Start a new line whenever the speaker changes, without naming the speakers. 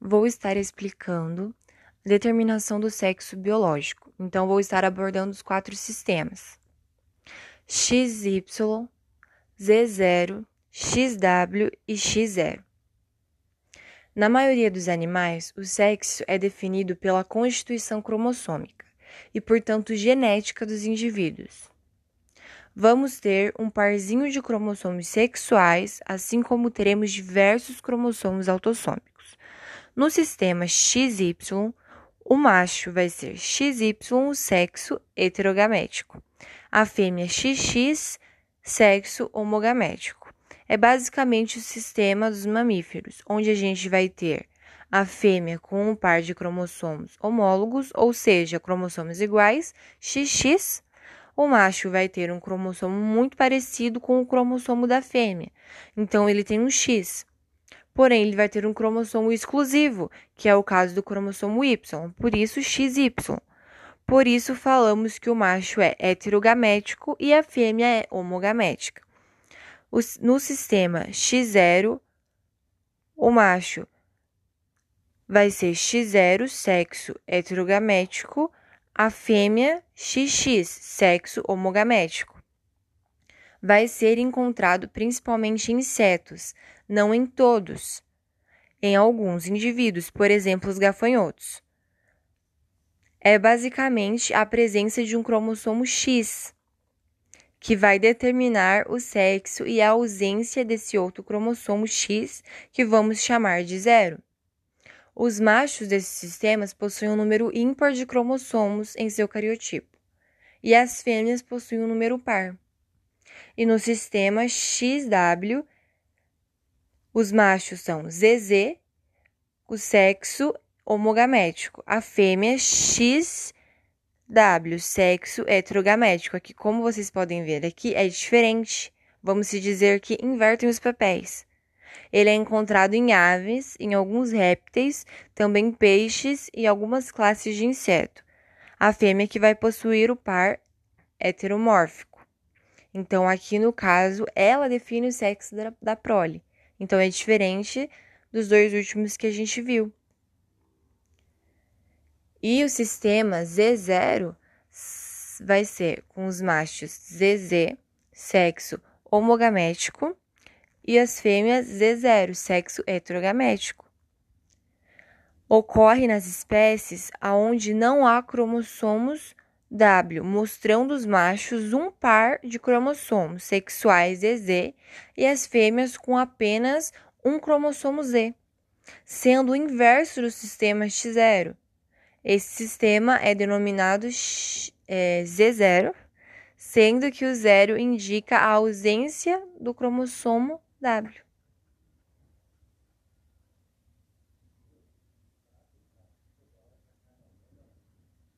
vou estar explicando a determinação do sexo biológico. Então, vou estar abordando os quatro sistemas: XY, Z0, XW e X0. Na maioria dos animais, o sexo é definido pela constituição cromossômica e, portanto, genética dos indivíduos. Vamos ter um parzinho de cromossomos sexuais, assim como teremos diversos cromossomos autossômicos. No sistema XY, o macho vai ser XY, sexo heterogamético. A fêmea XX, sexo homogamético é basicamente o sistema dos mamíferos, onde a gente vai ter a fêmea com um par de cromossomos homólogos, ou seja, cromossomos iguais, XX. O macho vai ter um cromossomo muito parecido com o cromossomo da fêmea, então ele tem um X. Porém, ele vai ter um cromossomo exclusivo, que é o caso do cromossomo Y, por isso XY. Por isso falamos que o macho é heterogamético e a fêmea é homogamética no sistema X0, o macho vai ser X0, sexo heterogamético, a fêmea XX, sexo homogamético. Vai ser encontrado principalmente em insetos, não em todos, em alguns indivíduos, por exemplo, os gafanhotos. É basicamente a presença de um cromossomo X que vai determinar o sexo e a ausência desse outro cromossomo X, que vamos chamar de zero. Os machos desses sistemas possuem um número ímpar de cromossomos em seu cariotipo, e as fêmeas possuem um número par. E no sistema XW, os machos são ZZ, o sexo homogamético, a fêmea X W, sexo heterogamético. Aqui, como vocês podem ver aqui, é diferente. Vamos se dizer que invertem os papéis. Ele é encontrado em aves, em alguns répteis, também peixes e algumas classes de inseto. A fêmea que vai possuir o par heteromórfico. Então, aqui no caso, ela define o sexo da, da prole. Então, é diferente dos dois últimos que a gente viu. E o sistema Z0 vai ser com os machos ZZ, sexo homogamético, e as fêmeas Z0, sexo heterogamético. Ocorre nas espécies onde não há cromossomos W, mostrando os machos um par de cromossomos sexuais ZZ e as fêmeas com apenas um cromossomo Z, sendo o inverso do sistema X0 esse sistema é denominado é, Z0, sendo que o zero indica a ausência do cromossomo W.